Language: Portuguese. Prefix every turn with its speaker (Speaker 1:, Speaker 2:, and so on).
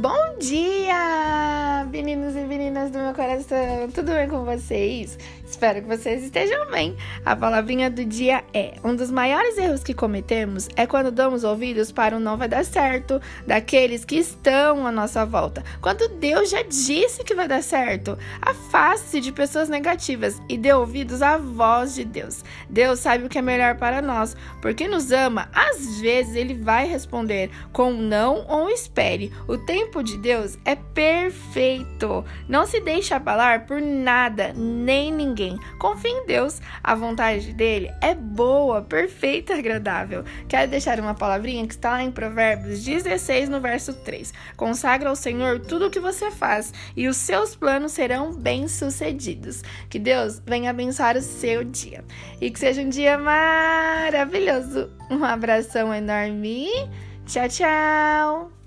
Speaker 1: Bom dia! Do meu coração! Tudo bem com vocês? Espero que vocês estejam bem. A palavrinha do dia é: um dos maiores erros que cometemos é quando damos ouvidos para o não vai dar certo daqueles que estão à nossa volta. Quando Deus já disse que vai dar certo, afaste-se de pessoas negativas e dê ouvidos à voz de Deus. Deus sabe o que é melhor para nós, porque nos ama. Às vezes ele vai responder com um não ou um espere. O tempo de Deus é perfeito. Não se deixe abalar por nada, nem ninguém. Confie em Deus. A vontade dele é boa, perfeita agradável. Quero deixar uma palavrinha que está lá em Provérbios 16, no verso 3. Consagra ao Senhor tudo o que você faz e os seus planos serão bem-sucedidos. Que Deus venha abençoar o seu dia e que seja um dia maravilhoso. Um abração enorme. Tchau, tchau!